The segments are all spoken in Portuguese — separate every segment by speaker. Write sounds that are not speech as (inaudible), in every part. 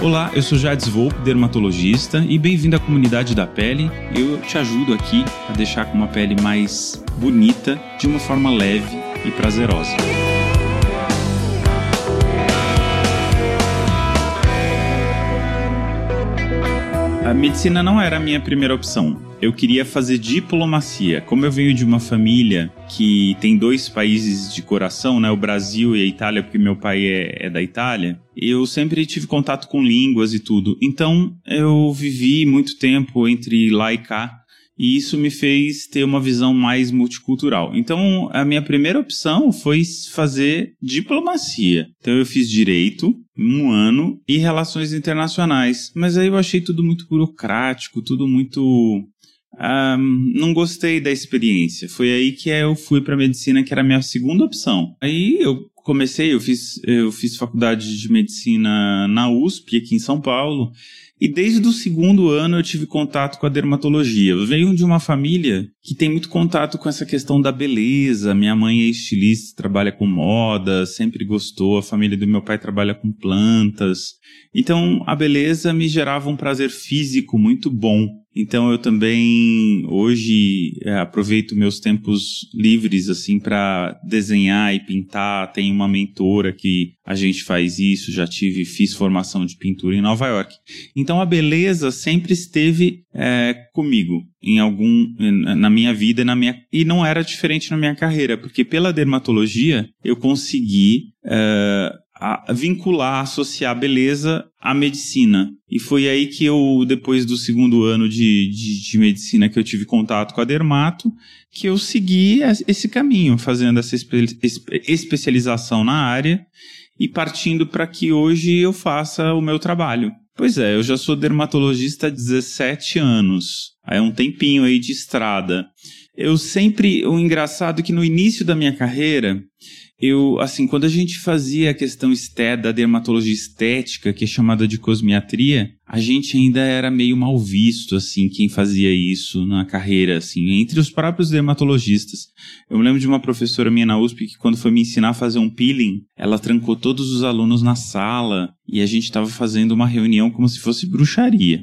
Speaker 1: Olá, eu sou Jades Volpe, dermatologista, e bem-vindo à comunidade da pele. Eu te ajudo aqui a deixar com uma pele mais bonita, de uma forma leve e prazerosa. A medicina não era a minha primeira opção. Eu queria fazer diplomacia. Como eu venho de uma família que tem dois países de coração, né, o Brasil e a Itália, porque meu pai é, é da Itália, eu sempre tive contato com línguas e tudo. Então eu vivi muito tempo entre lá e cá e isso me fez ter uma visão mais multicultural. Então, a minha primeira opção foi fazer diplomacia. Então, eu fiz direito um ano e relações internacionais, mas aí eu achei tudo muito burocrático, tudo muito um, não gostei da experiência. Foi aí que eu fui para medicina, que era a minha segunda opção. Aí eu comecei, eu fiz, eu fiz faculdade de medicina na USP, aqui em São Paulo. E desde o segundo ano eu tive contato com a dermatologia. Eu venho de uma família que tem muito contato com essa questão da beleza. Minha mãe é estilista, trabalha com moda, sempre gostou. A família do meu pai trabalha com plantas. Então a beleza me gerava um prazer físico muito bom. Então eu também hoje é, aproveito meus tempos livres assim para desenhar e pintar. Tenho uma mentora que a gente faz isso, já tive, fiz formação de pintura em Nova York. Então a beleza sempre esteve é, comigo em algum na minha vida na minha e não era diferente na minha carreira, porque pela dermatologia eu consegui é, a vincular, associar beleza à medicina. E foi aí que eu, depois do segundo ano de, de, de, medicina que eu tive contato com a dermato, que eu segui esse caminho, fazendo essa espe especialização na área e partindo para que hoje eu faça o meu trabalho. Pois é, eu já sou dermatologista há 17 anos. É um tempinho aí de estrada. Eu sempre, o engraçado é que no início da minha carreira, eu, assim, quando a gente fazia a questão estética, da dermatologia estética, que é chamada de cosmiatria, a gente ainda era meio mal visto, assim, quem fazia isso na carreira, assim, entre os próprios dermatologistas. Eu me lembro de uma professora minha na USP que quando foi me ensinar a fazer um peeling, ela trancou todos os alunos na sala e a gente estava fazendo uma reunião como se fosse bruxaria.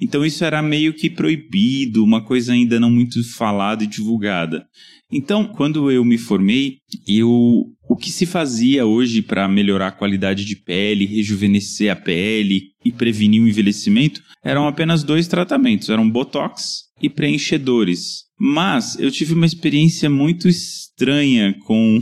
Speaker 1: Então isso era meio que proibido, uma coisa ainda não muito falada e divulgada. Então, quando eu me formei, eu o que se fazia hoje para melhorar a qualidade de pele, rejuvenescer a pele e prevenir o envelhecimento eram apenas dois tratamentos, eram botox e preenchedores. Mas eu tive uma experiência muito estranha com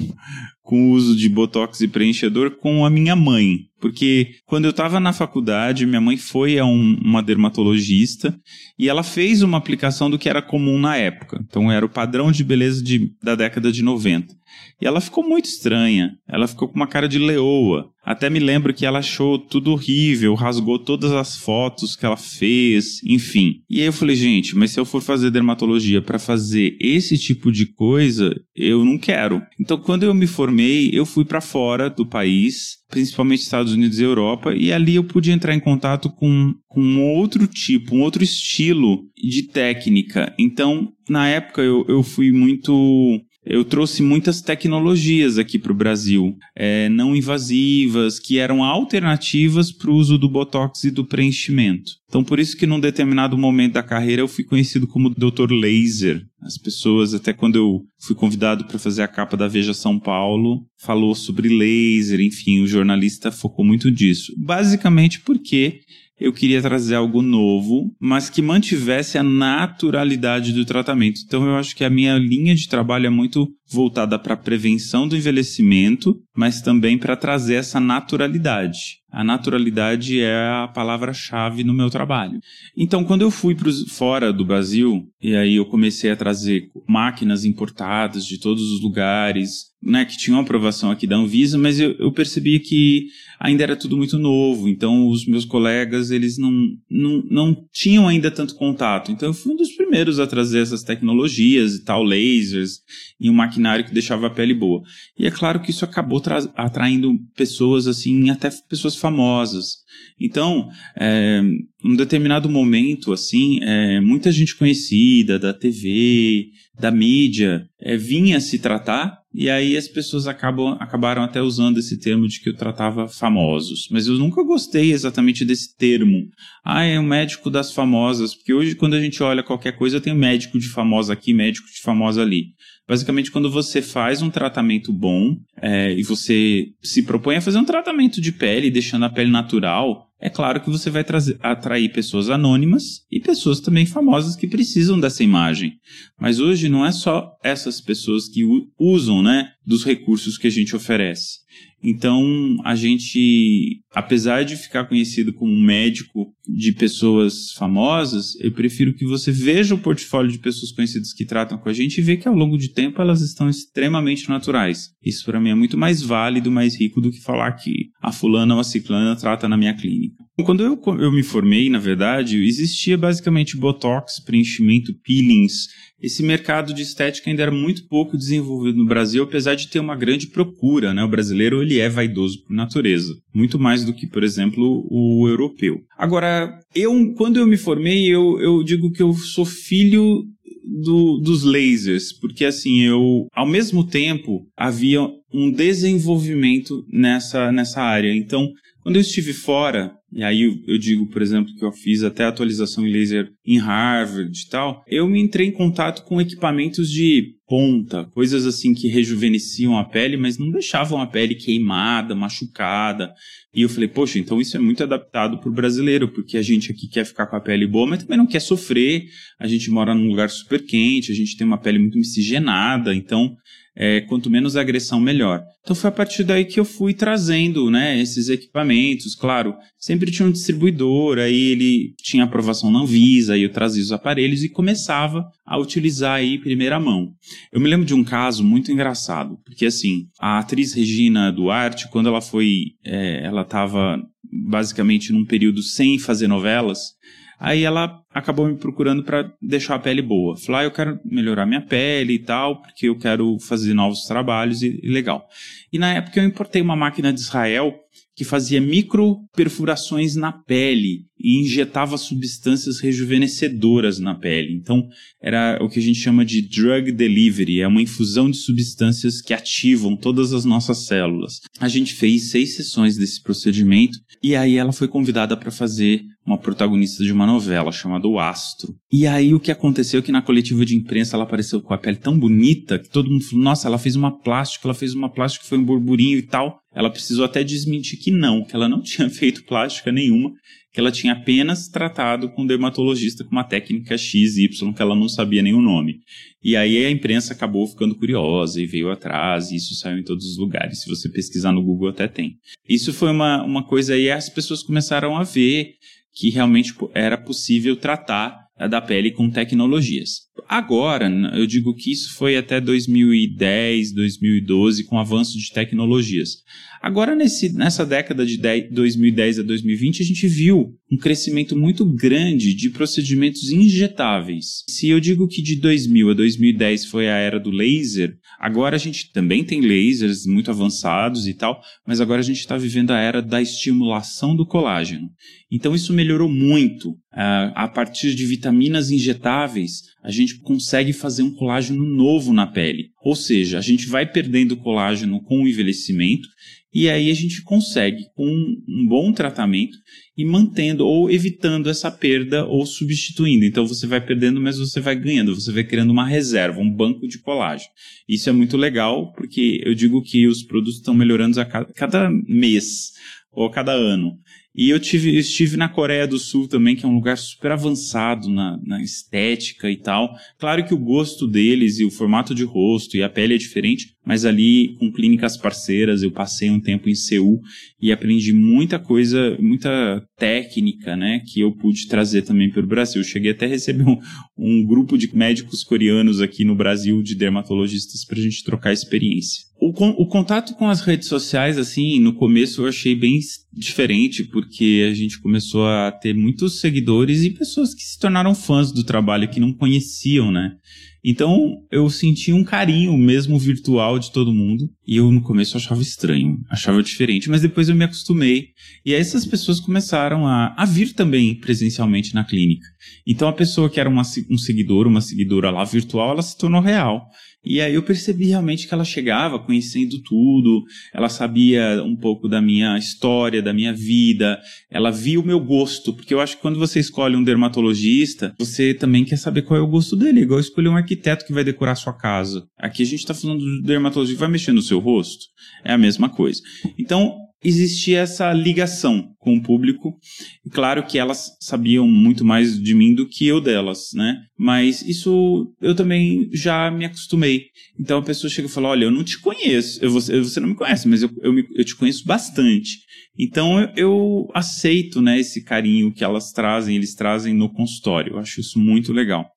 Speaker 1: com o uso de botox e preenchedor com a minha mãe. Porque quando eu estava na faculdade, minha mãe foi a um, uma dermatologista e ela fez uma aplicação do que era comum na época. Então era o padrão de beleza de, da década de 90. E ela ficou muito estranha. Ela ficou com uma cara de leoa. Até me lembro que ela achou tudo horrível, rasgou todas as fotos que ela fez, enfim. E aí eu falei, gente, mas se eu for fazer dermatologia para fazer esse tipo de coisa, eu não quero. Então, quando eu me formei, eu fui para fora do país, principalmente Estados Unidos e Europa, e ali eu pude entrar em contato com, com um outro tipo, um outro estilo de técnica. Então, na época, eu, eu fui muito eu trouxe muitas tecnologias aqui para o Brasil, é, não invasivas, que eram alternativas para o uso do Botox e do preenchimento. Então, por isso que num determinado momento da carreira eu fui conhecido como Dr. Laser. As pessoas, até quando eu fui convidado para fazer a capa da Veja São Paulo, falou sobre laser, enfim, o jornalista focou muito disso. Basicamente porque eu queria trazer algo novo, mas que mantivesse a naturalidade do tratamento. Então eu acho que a minha linha de trabalho é muito voltada para a prevenção do envelhecimento, mas também para trazer essa naturalidade. A naturalidade é a palavra-chave no meu trabalho. Então, quando eu fui para fora do Brasil, e aí eu comecei a trazer máquinas importadas de todos os lugares, né, que tinham aprovação aqui da Anvisa, mas eu, eu percebi que ainda era tudo muito novo, então os meus colegas, eles não, não, não tinham ainda tanto contato. Então eu fui um dos primeiros a trazer essas tecnologias e tal, lasers, e um maquinário que deixava a pele boa. E é claro que isso acabou atraindo pessoas assim, até pessoas famosas. Então, é, um determinado momento, assim, é, muita gente conhecida da TV, da mídia, é, vinha se tratar e aí as pessoas acabam, acabaram até usando esse termo de que eu tratava famosos. Mas eu nunca gostei exatamente desse termo. Ah, é um médico das famosas. Porque hoje, quando a gente olha qualquer coisa, tem médico de famosa aqui, médico de famosa ali. Basicamente, quando você faz um tratamento bom é, e você se propõe a fazer um tratamento de pele, deixando a pele natural, é claro que você vai trazer, atrair pessoas anônimas e pessoas também famosas que precisam dessa imagem. Mas hoje não é só essas pessoas que usam né, dos recursos que a gente oferece. Então, a gente, apesar de ficar conhecido como médico de pessoas famosas, eu prefiro que você veja o portfólio de pessoas conhecidas que tratam com a gente e vê que ao longo de tempo elas estão extremamente naturais. Isso para mim é muito mais válido, mais rico do que falar que a fulana ou a ciclana trata na minha clínica. Quando eu, eu me formei, na verdade, existia basicamente botox, preenchimento, peelings, esse mercado de estética ainda era muito pouco desenvolvido no Brasil, apesar de ter uma grande procura, né? O brasileiro ele é vaidoso por natureza, muito mais do que, por exemplo, o europeu. Agora, eu quando eu me formei, eu, eu digo que eu sou filho do, dos lasers, porque assim, eu, ao mesmo tempo, havia um desenvolvimento nessa, nessa área. Então, quando eu estive fora, e aí eu, eu, digo, por exemplo, que eu fiz até atualização em laser em Harvard e tal, eu me entrei em contato com equipamentos de ponta, coisas assim que rejuvenesciam a pele, mas não deixavam a pele queimada, machucada. E eu falei, poxa, então isso é muito adaptado para o brasileiro, porque a gente aqui quer ficar com a pele boa, mas também não quer sofrer. A gente mora num lugar super quente, a gente tem uma pele muito miscigenada, então é, quanto menos agressão, melhor. Então foi a partir daí que eu fui trazendo né, esses equipamentos. Claro, sempre tinha um distribuidor, aí ele tinha aprovação na Anvisa, aí eu trazia os aparelhos e começava a utilizar aí primeira mão. Eu me lembro de um caso muito engraçado, porque assim, a atriz Regina Duarte, quando ela foi, é, ela estava basicamente num período sem fazer novelas, Aí ela acabou me procurando para deixar a pele boa. Falei, ah, eu quero melhorar minha pele e tal, porque eu quero fazer novos trabalhos e, e legal. E na época eu importei uma máquina de Israel que fazia micro perfurações na pele e injetava substâncias rejuvenescedoras na pele. Então, era o que a gente chama de drug delivery, é uma infusão de substâncias que ativam todas as nossas células. A gente fez seis sessões desse procedimento e aí ela foi convidada para fazer uma protagonista de uma novela chamada O Astro. E aí o que aconteceu é que na coletiva de imprensa ela apareceu com a pele tão bonita que todo mundo falou: "Nossa, ela fez uma plástica, ela fez uma plástica que foi um burburinho e tal". Ela precisou até desmentir que não, que ela não (laughs) tinha feito plástica nenhuma, que ela tinha apenas tratado com um dermatologista com uma técnica XY que ela não sabia nem o nome. E aí a imprensa acabou ficando curiosa e veio atrás, e isso saiu em todos os lugares. Se você pesquisar no Google, até tem. Isso foi uma, uma coisa aí, as pessoas começaram a ver que realmente era possível tratar da pele com tecnologias. Agora, eu digo que isso foi até 2010, 2012, com avanço de tecnologias. Agora, nesse, nessa década de 10, 2010 a 2020, a gente viu um crescimento muito grande de procedimentos injetáveis. Se eu digo que de 2000 a 2010 foi a era do laser, agora a gente também tem lasers muito avançados e tal, mas agora a gente está vivendo a era da estimulação do colágeno. Então, isso melhorou muito. Uh, a partir de vitaminas injetáveis, a gente consegue fazer um colágeno novo na pele. Ou seja, a gente vai perdendo colágeno com o envelhecimento e aí a gente consegue, com um bom tratamento, e mantendo ou evitando essa perda ou substituindo. Então você vai perdendo, mas você vai ganhando, você vai criando uma reserva, um banco de colágeno. Isso é muito legal, porque eu digo que os produtos estão melhorando a cada, cada mês ou a cada ano. E eu tive, estive na Coreia do Sul também, que é um lugar super avançado na, na, estética e tal. Claro que o gosto deles e o formato de rosto e a pele é diferente, mas ali com clínicas parceiras eu passei um tempo em Seul e aprendi muita coisa, muita técnica, né, que eu pude trazer também para o Brasil. Cheguei até a receber um, um grupo de médicos coreanos aqui no Brasil, de dermatologistas, para a gente trocar experiência. O, o, contato com as redes sociais, assim, no começo eu achei bem diferente, porque a gente começou a ter muitos seguidores e pessoas que se tornaram fãs do trabalho que não conheciam, né? Então eu senti um carinho mesmo virtual de todo mundo. E eu no começo achava estranho, achava diferente, mas depois eu me acostumei. E aí essas pessoas começaram a, a vir também presencialmente na clínica. Então a pessoa que era uma, um seguidor, uma seguidora lá virtual, ela se tornou real. E aí eu percebi realmente que ela chegava conhecendo tudo, ela sabia um pouco da minha história, da minha vida, ela via o meu gosto, porque eu acho que quando você escolhe um dermatologista, você também quer saber qual é o gosto dele, igual escolher um arquiteto que vai decorar sua casa. Aqui a gente está falando do dermatologista que vai mexer no seu rosto, é a mesma coisa. Então, existia essa ligação com o público. E claro que elas sabiam muito mais de mim do que eu delas, né? Mas isso eu também já me acostumei. Então a pessoa chega e fala: Olha, eu não te conheço, eu, você, você não me conhece, mas eu, eu, eu te conheço bastante. Então eu, eu, aceito né, esse carinho que elas trazem, eles trazem no consultório. Eu acho isso muito legal.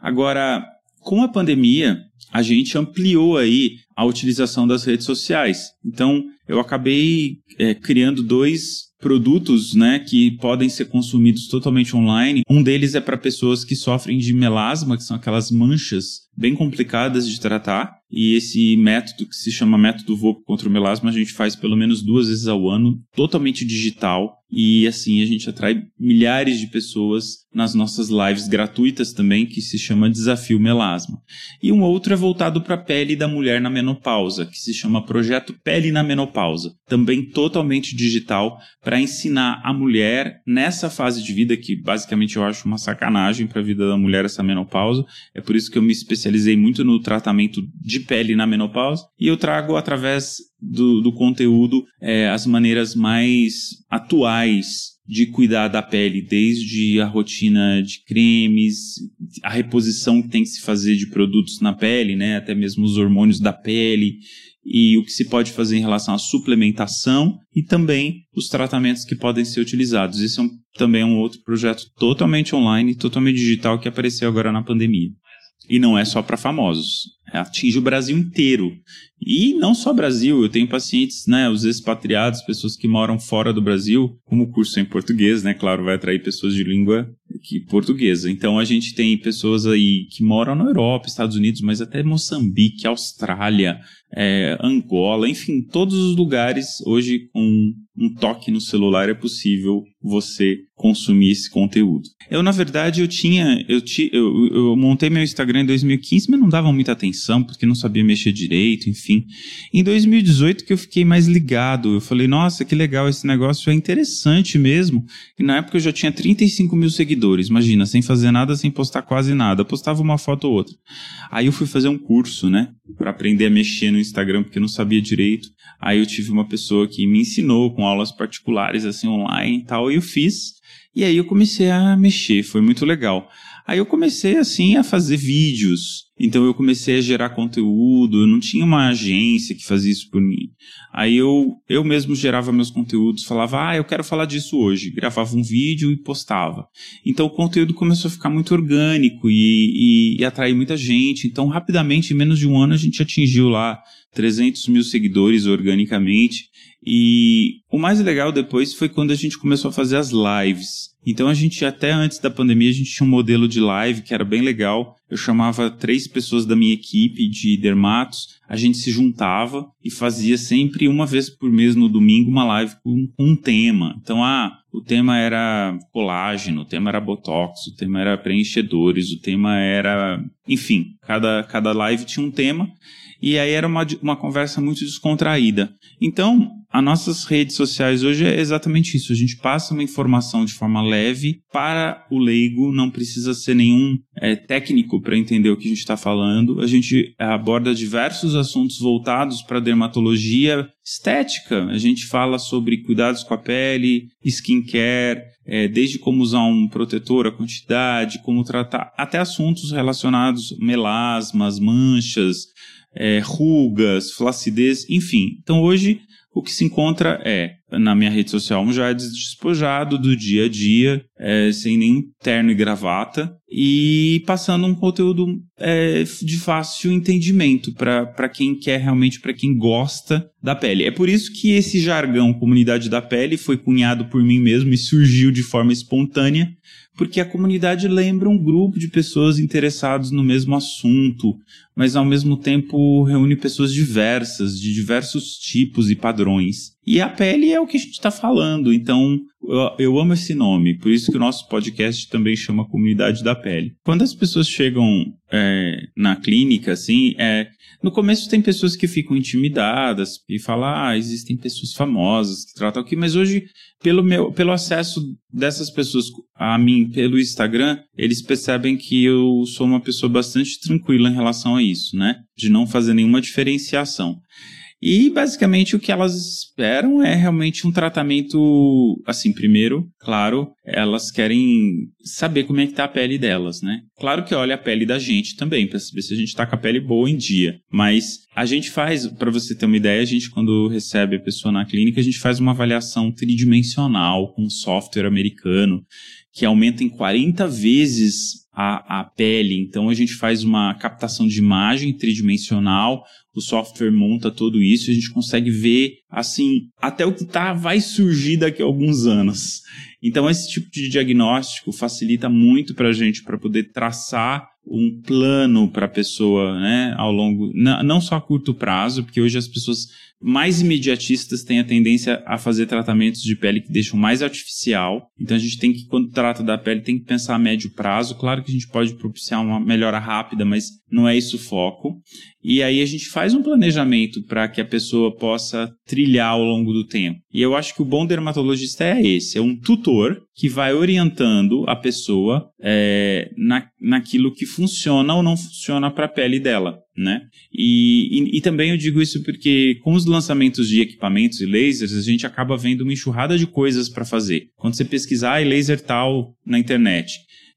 Speaker 1: Agora, com a pandemia, a gente ampliou aí a utilização das redes sociais. Então, eu acabei é, criando dois produtos né, que podem ser consumidos totalmente online. Um deles é para pessoas que sofrem de melasma, que são aquelas manchas bem complicadas de tratar. E esse método, que se chama método VOP contra o melasma, a gente faz pelo menos duas vezes ao ano, totalmente digital. E assim a gente atrai milhares de pessoas nas nossas lives gratuitas também, que se chama Desafio Melasma. E um outro é voltado para a pele da mulher na menopausa, que se chama Projeto Pele na Menopausa, também totalmente digital, para ensinar a mulher nessa fase de vida, que basicamente eu acho uma sacanagem para a vida da mulher essa menopausa. É por isso que eu me especializei muito no tratamento de pele na menopausa, e eu trago através do, do conteúdo é, as maneiras mais atuais de cuidar da pele, desde a rotina de cremes, a reposição que tem que se fazer de produtos na pele, né, até mesmo os hormônios da pele e o que se pode fazer em relação à suplementação e também os tratamentos que podem ser utilizados. Esse é um, também é um outro projeto totalmente online, totalmente digital que apareceu agora na pandemia. E não é só para famosos, atinge o Brasil inteiro. E não só Brasil, eu tenho pacientes, né, os expatriados, pessoas que moram fora do Brasil, como o curso é em português, né, claro, vai atrair pessoas de língua que portuguesa. Então a gente tem pessoas aí que moram na Europa, Estados Unidos, mas até Moçambique, Austrália, é, Angola, enfim, todos os lugares hoje com um toque no celular é possível você consumir esse conteúdo. Eu, na verdade, eu tinha. Eu, ti, eu, eu montei meu Instagram em 2015, mas não dava muita atenção, porque não sabia mexer direito, enfim. Em 2018 que eu fiquei mais ligado. Eu falei, nossa, que legal, esse negócio é interessante mesmo. E na época eu já tinha 35 mil seguidores, imagina, sem fazer nada, sem postar quase nada. Eu postava uma foto ou outra. Aí eu fui fazer um curso, né? Para aprender a mexer no Instagram, porque eu não sabia direito. Aí eu tive uma pessoa que me ensinou com aulas particulares, assim, online e tal, e eu fiz. E aí eu comecei a mexer, foi muito legal. Aí eu comecei, assim, a fazer vídeos. Então eu comecei a gerar conteúdo, eu não tinha uma agência que fazia isso por mim. Aí eu, eu mesmo gerava meus conteúdos, falava, ah, eu quero falar disso hoje. Gravava um vídeo e postava. Então o conteúdo começou a ficar muito orgânico e, e, e atrair muita gente. Então, rapidamente, em menos de um ano, a gente atingiu lá 300 mil seguidores organicamente. E o mais legal depois foi quando a gente começou a fazer as lives. Então a gente, até antes da pandemia, a gente tinha um modelo de live que era bem legal. Eu chamava três pessoas da minha equipe de dermatos, a gente se juntava e fazia sempre uma vez por mês no domingo uma live com, um tema. Então, ah, o tema era colágeno, o tema era botox, o tema era preenchedores, o tema era. Enfim, cada, cada live tinha um tema e aí era uma, uma conversa muito descontraída. Então, as nossas redes sociais hoje é exatamente isso. A gente passa uma informação de forma leve para o leigo, não precisa ser nenhum é, técnico para entender o que a gente está falando. A gente aborda diversos assuntos voltados para dermatologia estética. A gente fala sobre cuidados com a pele, skincare, é, desde como usar um protetor, a quantidade, como tratar, até assuntos relacionados melasmas, manchas, é, rugas, flacidez, enfim. Então hoje o que se encontra é, na minha rede social, um já despojado do dia a dia, é, sem nem terno e gravata, e passando um conteúdo é, de fácil entendimento para quem quer realmente, para quem gosta da pele. É por isso que esse jargão comunidade da pele foi cunhado por mim mesmo e surgiu de forma espontânea, porque a comunidade lembra um grupo de pessoas interessadas no mesmo assunto, mas ao mesmo tempo reúne pessoas diversas, de diversos tipos e padrões. E a pele é o que a gente está falando, então eu, eu, amo esse nome, por isso que o nosso podcast também chama Comunidade da Pele. Quando as pessoas chegam é, na clínica, assim, é, no começo tem pessoas que ficam intimidadas e falam, ah, existem pessoas famosas que tratam aqui, mas hoje, pelo, meu, pelo acesso dessas pessoas a mim pelo Instagram, eles percebem que eu sou uma pessoa bastante tranquila em relação a isso, né? De não fazer nenhuma diferenciação. E basicamente o que elas esperam é realmente um tratamento, assim, primeiro, claro, elas querem saber como é que tá a pele delas, né? Claro que olha a pele da gente também, para saber se a gente tá com a pele boa em dia, mas a gente faz, para você ter uma ideia, a gente quando recebe a pessoa na clínica, a gente faz uma avaliação tridimensional com um software americano que aumenta em 40 vezes a, a pele. Então a gente faz uma captação de imagem tridimensional, o software monta tudo isso, a gente consegue ver assim até o que tá vai surgir daqui a alguns anos. Então esse tipo de diagnóstico facilita muito para a gente para poder traçar um plano para a pessoa, né, ao longo, não só a curto prazo, porque hoje as pessoas mais imediatistas têm a tendência a fazer tratamentos de pele que deixam mais artificial. Então a gente tem que, quando trata da pele, tem que pensar a médio prazo. Claro que a gente pode propiciar uma melhora rápida, mas não é isso o foco. E aí a gente faz um planejamento para que a pessoa possa trilhar ao longo do tempo. E eu acho que o bom dermatologista é esse, é um tutor que vai orientando a pessoa é, na, naquilo que funciona ou não funciona para a pele dela né? E, e, e, também eu digo isso porque com os lançamentos de equipamentos e lasers, a gente acaba vendo uma enxurrada de coisas para fazer. Quando você pesquisar ah, laser tal na internet,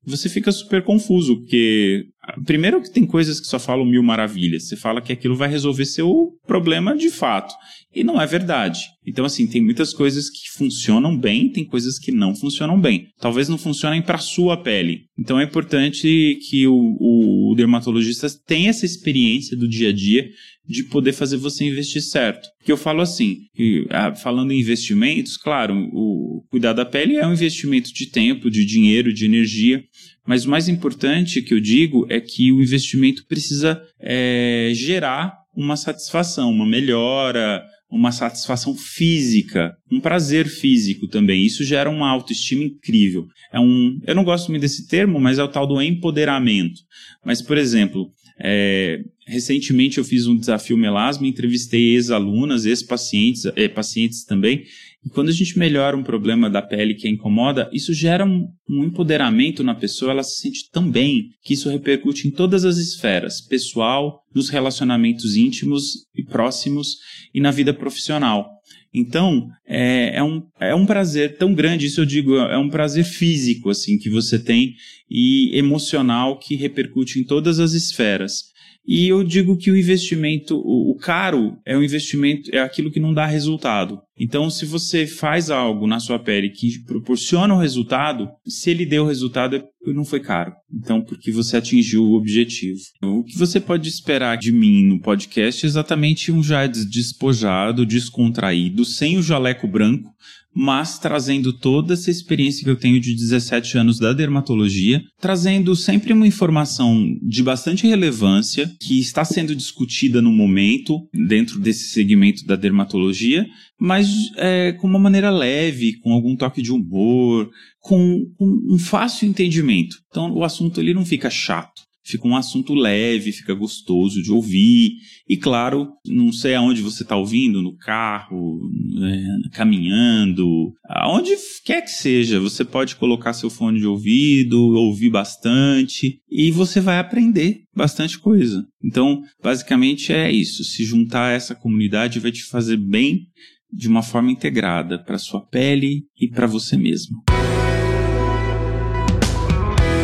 Speaker 1: você fica super confuso, porque primeiro que tem coisas que só falam mil maravilhas. Você fala que aquilo vai resolver seu problema de fato. E não é verdade. Então, assim, tem muitas coisas que funcionam bem, tem coisas que não funcionam bem. Talvez não funcionem para sua pele. Então é importante que o, o, o dermatologista tenha essa experiência do dia a dia de poder fazer você investir certo. Porque eu falo assim, que, ah, falando em investimentos, claro, o cuidar da pele é um investimento de tempo, de dinheiro, de energia, mas o mais importante que eu digo é que o investimento precisa é, gerar uma satisfação, uma melhora, uma satisfação física, um prazer físico também. Isso gera uma autoestima incrível. É um, eu não gosto muito desse termo, mas é o tal do empoderamento. Mas, por exemplo, é, recentemente eu fiz um desafio melasma, entrevistei ex-alunas, ex-pacientes, é, pacientes também, e quando a gente melhora um problema da pele que a incomoda, isso gera um, um, empoderamento na pessoa, ela se sente tão bem que isso repercute em todas as esferas, pessoal, nos relacionamentos íntimos e próximos e na vida profissional. Então, é, é, um, é um prazer tão grande, isso eu digo, é um prazer físico, assim, que você tem e emocional que repercute em todas as esferas. E eu digo que o investimento, o, o caro é o investimento, é aquilo que não dá resultado. Então, se você faz algo na sua pele que proporciona um resultado, se ele deu resultado, é não foi caro. Então, porque você atingiu o objetivo. O que você pode esperar de mim no podcast é exatamente um já despojado, descontraído, sem o jaleco branco, mas trazendo toda essa experiência que eu tenho de 17 anos da dermatologia, trazendo sempre uma informação de bastante relevância que está sendo discutida no momento dentro desse segmento da dermatologia, mas é, com uma maneira leve, com algum toque de humor, com, com um fácil entendimento. Então o assunto ele não fica chato fica um assunto leve, fica gostoso de ouvir. E claro, não sei aonde você está ouvindo, no carro, é, caminhando, aonde quer que seja, você pode colocar seu fone de ouvido, ouvir bastante e você vai aprender bastante coisa. Então, basicamente é isso. Se juntar a essa comunidade vai te fazer bem de uma forma integrada para sua pele e para você mesmo.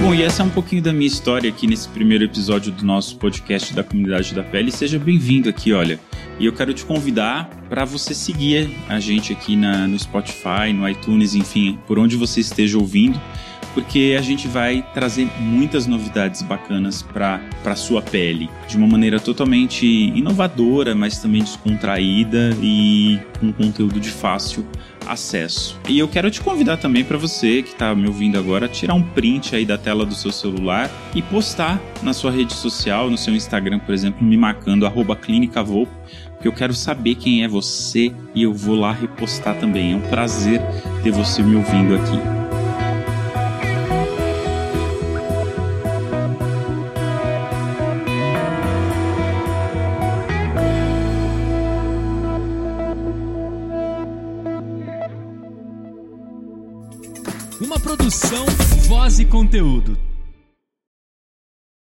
Speaker 1: Bom, e essa é um pouquinho da minha história aqui nesse primeiro episódio do nosso podcast da Comunidade da Pele. Seja bem-vindo aqui, olha. E eu quero te convidar para você seguir a gente aqui na, no Spotify, no iTunes, enfim, por onde você esteja ouvindo porque a gente vai trazer muitas novidades bacanas para para sua pele, de uma maneira totalmente inovadora, mas também descontraída e com conteúdo de fácil acesso. E eu quero te convidar também para você que está me ouvindo agora tirar um print aí da tela do seu celular e postar na sua rede social, no seu Instagram, por exemplo, me marcando @clinicavou, porque eu quero saber quem é você e eu vou lá repostar também. É um prazer ter você me ouvindo aqui.
Speaker 2: E conteúdo.